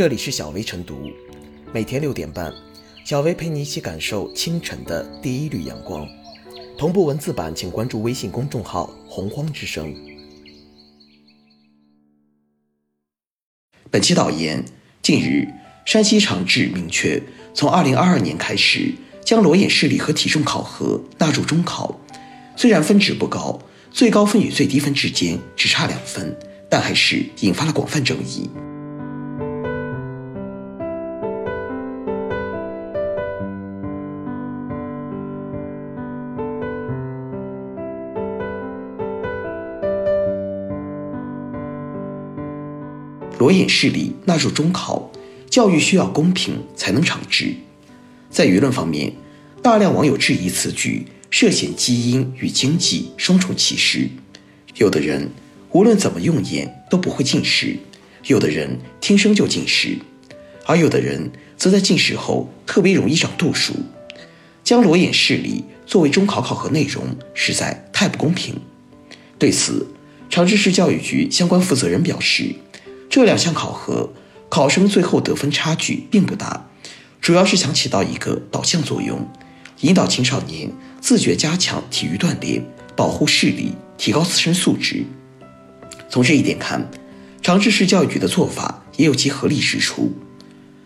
这里是小薇晨读，每天六点半，小薇陪你一起感受清晨的第一缕阳光。同步文字版，请关注微信公众号“洪荒之声”。本期导言：近日，山西长治明确，从二零二二年开始，将裸眼视力和体重考核纳入中考。虽然分值不高，最高分与最低分之间只差两分，但还是引发了广泛争议。裸眼视力纳入中考，教育需要公平才能长治。在舆论方面，大量网友质疑此举涉嫌基因与经济双重歧视。有的人无论怎么用眼都不会近视，有的人天生就近视，而有的人则在近视后特别容易长度数。将裸眼视力作为中考考核内容，实在太不公平。对此，长治市教育局相关负责人表示。这两项考核，考生最后得分差距并不大，主要是想起到一个导向作用，引导青少年自觉加强体育锻炼，保护视力，提高自身素质。从这一点看，长治市教育局的做法也有其合理之处。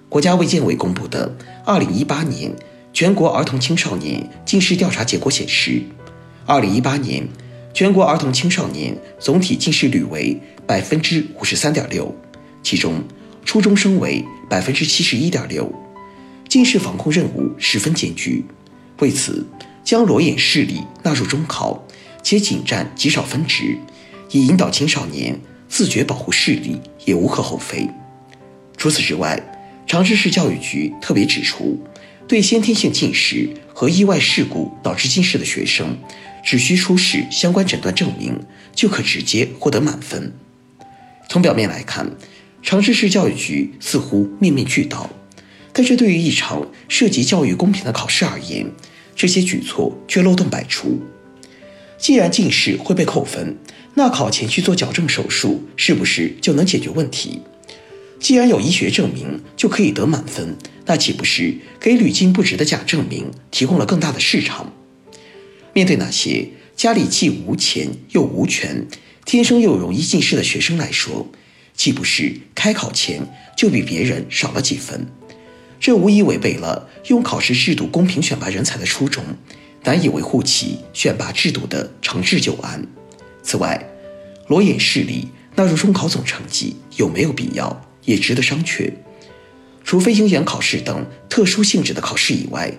国家卫健委公布的2018年全国儿童青少年近视调查结果显示，2018年。全国儿童青少年总体近视率为百分之五十三点六，其中初中生为百分之七十一点六，近视防控任务十分艰巨。为此，将裸眼视力纳入中考，且仅占极少分值，以引导青少年自觉保护视力，也无可厚非。除此之外，长治市教育局特别指出，对先天性近视和意外事故导致近视的学生。只需出示相关诊断证明，就可直接获得满分。从表面来看，长治市教育局似乎面面俱到，但是对于一场涉及教育公平的考试而言，这些举措却漏洞百出。既然近视会被扣分，那考前去做矫正手术是不是就能解决问题？既然有医学证明就可以得满分，那岂不是给屡禁不止的假证明提供了更大的市场？面对那些家里既无钱又无权、天生又容易近视的学生来说，岂不是开考前就比别人少了几分？这无疑违背了用考试制度公平选拔人才的初衷，难以维护其选拔制度的长治久安。此外，裸眼视力纳入中考总成绩有没有必要，也值得商榷。除非应眼考试等特殊性质的考试以外。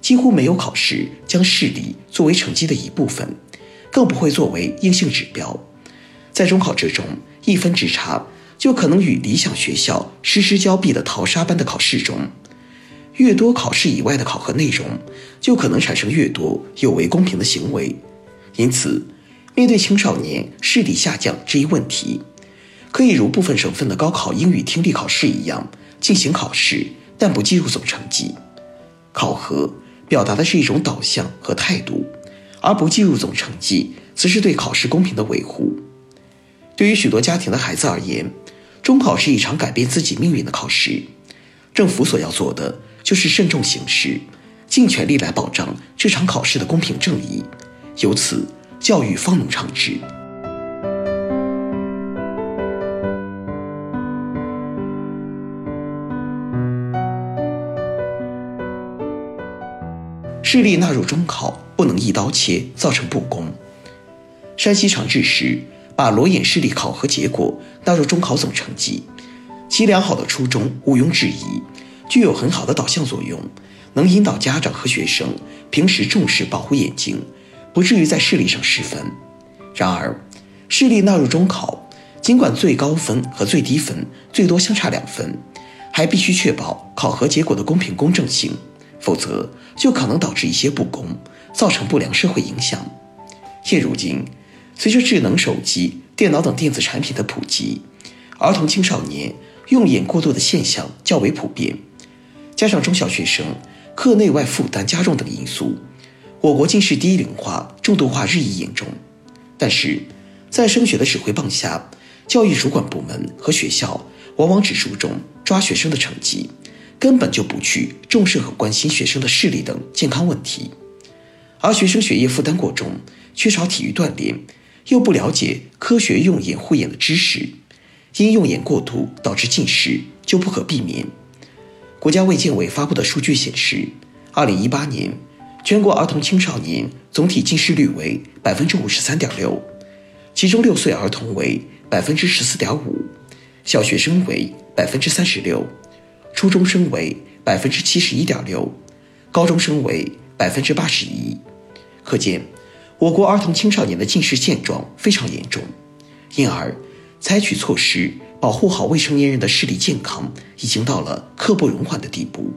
几乎没有考试将视力作为成绩的一部分，更不会作为硬性指标。在中考之中，一分之差就可能与理想学校失之交臂的淘沙般的考试中，越多考试以外的考核内容，就可能产生越多有违公平的行为。因此，面对青少年视力下降这一问题，可以如部分省份的高考英语听力考试一样进行考试，但不计入总成绩。考核。表达的是一种导向和态度，而不计入总成绩，则是对考试公平的维护。对于许多家庭的孩子而言，中考是一场改变自己命运的考试。政府所要做的就是慎重行事，尽全力来保障这场考试的公平正义，由此教育方能长治。视力纳入中考不能一刀切，造成不公。山西长治市把裸眼视力考核结果纳入中考总成绩，其良好的初衷毋庸置疑，具有很好的导向作用，能引导家长和学生平时重视保护眼睛，不至于在视力上失分。然而，视力纳入中考，尽管最高分和最低分最多相差两分，还必须确保考核结果的公平公正性。否则，就可能导致一些不公，造成不良社会影响。现如今，随着智能手机、电脑等电子产品的普及，儿童青少年用眼过度的现象较为普遍。加上中小学生课内外负担加重等因素，我国近视低龄化、重度化日益严重。但是，在升学的指挥棒下，教育主管部门和学校往往只注重。抓学生的成绩，根本就不去重视和关心学生的视力等健康问题。而学生学业负担过重，缺少体育锻炼，又不了解科学用眼护眼的知识，因用眼过度导致近视，就不可避免。国家卫健委发布的数据显示，二零一八年全国儿童青少年总体近视率为百分之五十三点六，其中六岁儿童为百分之十四点五，小学生为百分之三十六，初中生为百分之七十一点六，高中生为百分之八十一。可见，我国儿童青少年的近视现状非常严重，因而采取措施。保护好未成年人的视力健康，已经到了刻不容缓的地步。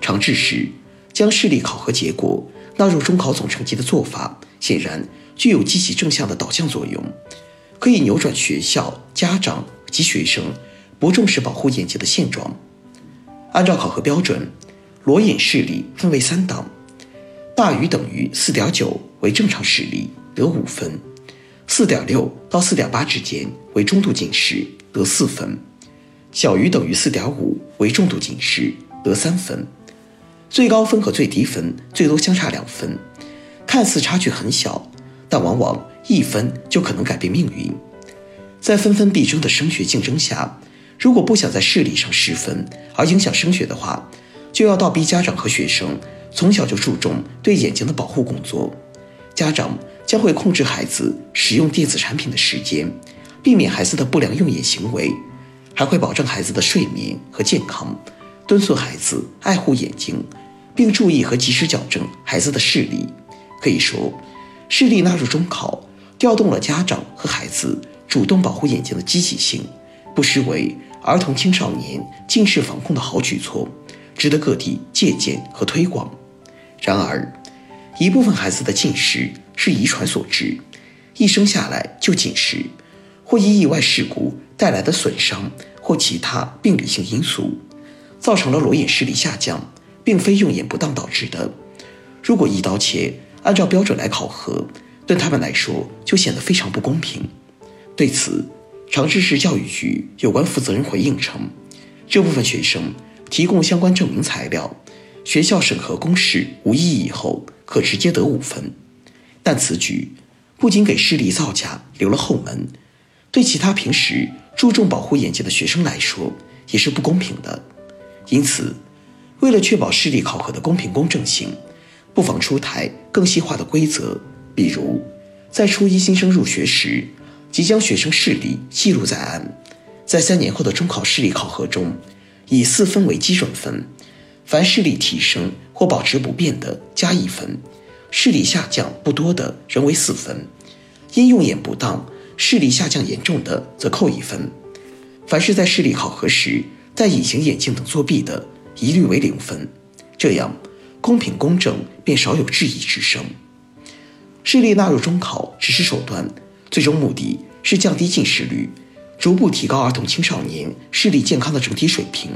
长治时，将视力考核结果纳入中考总成绩的做法，显然具有积极正向的导向作用，可以扭转学校、家长及学生不重视保护眼睛的现状。按照考核标准，裸眼视力分为三档，大于等于四点九为正常视力，得五分；四点六到四点八之间为中度近视。得四分，小于等于四点五为重度近视，得三分。最高分和最低分最多相差两分，看似差距很小，但往往一分就可能改变命运。在纷纷必争的升学竞争下，如果不想在视力上失分而影响升学的话，就要倒逼家长和学生从小就注重对眼睛的保护工作。家长将会控制孩子使用电子产品的时间。避免孩子的不良用眼行为，还会保证孩子的睡眠和健康，敦促孩子爱护眼睛，并注意和及时矫正孩子的视力。可以说，视力纳入中考，调动了家长和孩子主动保护眼睛的积极性，不失为儿童青少年近视防控的好举措，值得各地借鉴和推广。然而，一部分孩子的近视是遗传所致，一生下来就近视。或因意外事故带来的损伤，或其他病理性因素，造成了裸眼视力下降，并非用眼不当导致的。如果一刀切，按照标准来考核，对他们来说就显得非常不公平。对此，长治市教育局有关负责人回应称，这部分学生提供相关证明材料，学校审核公示无异议后，可直接得五分。但此举不仅给视力造假留了后门。对其他平时注重保护眼睛的学生来说，也是不公平的。因此，为了确保视力考核的公平公正性，不妨出台更细化的规则。比如，在初一新生入学时，即将学生视力记录在案；在三年后的中考视力考核中，以四分为基准分，凡视力提升或保持不变的加一分，视力下降不多的仍为四分。因用眼不当。视力下降严重的则扣一分，凡是在视力考核时戴隐形眼镜等作弊的，一律为零分。这样公平公正，便少有质疑之声。视力纳入中考只是手段，最终目的是降低近视率，逐步提高儿童青少年视力健康的整体水平。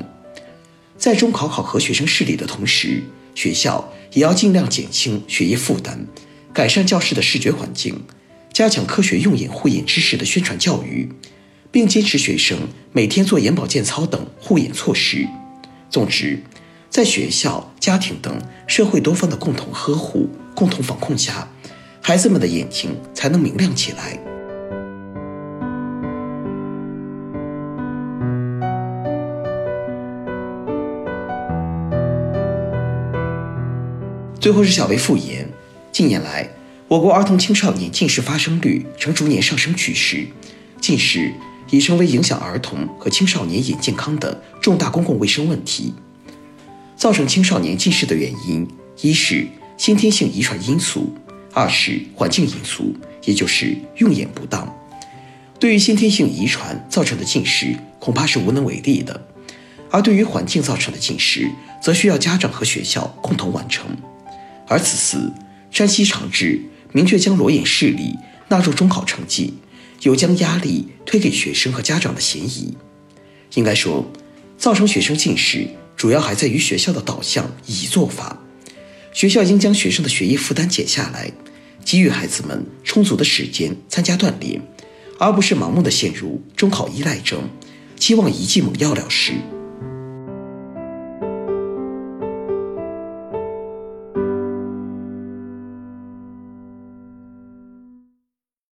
在中考考核学生视力的同时，学校也要尽量减轻学业负担，改善教室的视觉环境。加强科学用眼护眼知识的宣传教育，并坚持学生每天做眼保健操等护眼措施。总之，在学校、家庭等社会多方的共同呵护、共同防控下，孩子们的眼睛才能明亮起来。最后是小薇复言，近年来。我国儿童青少年近视发生率呈逐年上升趋势，近视已成为影响儿童和青少年眼健康的重大公共卫生问题。造成青少年近视的原因，一是先天性遗传因素，二是环境因素，也就是用眼不当。对于先天性遗传造成的近视，恐怕是无能为力的；而对于环境造成的近视，则需要家长和学校共同完成。而此次山西长治。明确将裸眼视力纳入中考成绩，有将压力推给学生和家长的嫌疑。应该说，造成学生近视主要还在于学校的导向以及做法。学校应将学生的学业负担减下来，给予孩子们充足的时间参加锻炼，而不是盲目的陷入中考依赖症，期望一剂猛药了事。